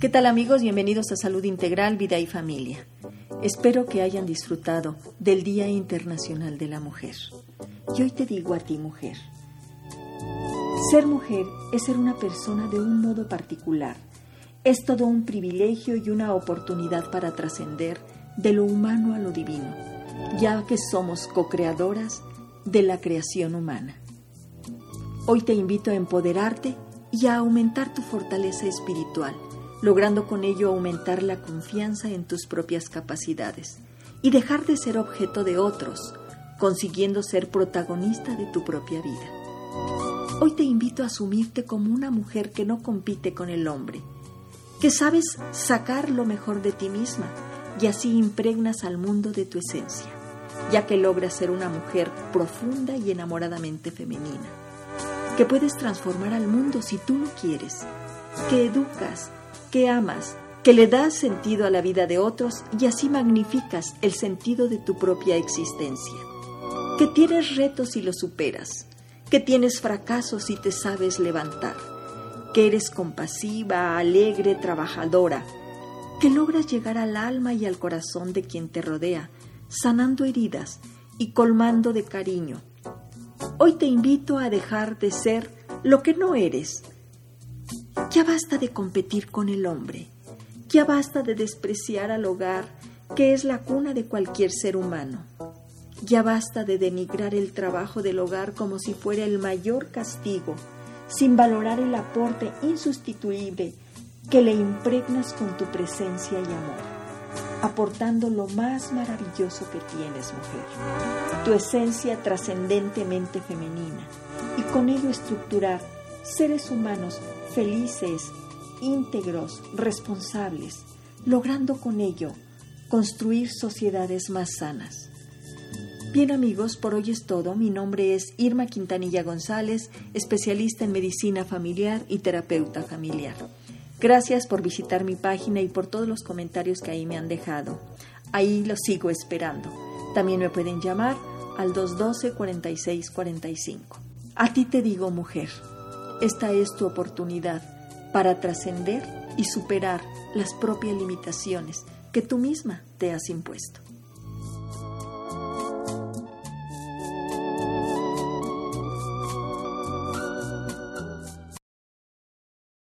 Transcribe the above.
¿Qué tal amigos? Bienvenidos a Salud Integral, Vida y Familia. Espero que hayan disfrutado del Día Internacional de la Mujer. Y hoy te digo a ti, mujer, ser mujer es ser una persona de un modo particular. Es todo un privilegio y una oportunidad para trascender de lo humano a lo divino, ya que somos co-creadoras de la creación humana. Hoy te invito a empoderarte y a aumentar tu fortaleza espiritual, logrando con ello aumentar la confianza en tus propias capacidades y dejar de ser objeto de otros, consiguiendo ser protagonista de tu propia vida. Hoy te invito a asumirte como una mujer que no compite con el hombre, que sabes sacar lo mejor de ti misma y así impregnas al mundo de tu esencia, ya que logras ser una mujer profunda y enamoradamente femenina que puedes transformar al mundo si tú lo quieres, que educas, que amas, que le das sentido a la vida de otros y así magnificas el sentido de tu propia existencia, que tienes retos y los superas, que tienes fracasos y te sabes levantar, que eres compasiva, alegre, trabajadora, que logras llegar al alma y al corazón de quien te rodea, sanando heridas y colmando de cariño Hoy te invito a dejar de ser lo que no eres. Ya basta de competir con el hombre. Ya basta de despreciar al hogar, que es la cuna de cualquier ser humano. Ya basta de denigrar el trabajo del hogar como si fuera el mayor castigo, sin valorar el aporte insustituible que le impregnas con tu presencia y amor aportando lo más maravilloso que tienes, mujer, tu esencia trascendentemente femenina, y con ello estructurar seres humanos felices, íntegros, responsables, logrando con ello construir sociedades más sanas. Bien amigos, por hoy es todo. Mi nombre es Irma Quintanilla González, especialista en medicina familiar y terapeuta familiar. Gracias por visitar mi página y por todos los comentarios que ahí me han dejado. Ahí los sigo esperando. También me pueden llamar al 212-4645. A ti te digo, mujer, esta es tu oportunidad para trascender y superar las propias limitaciones que tú misma te has impuesto.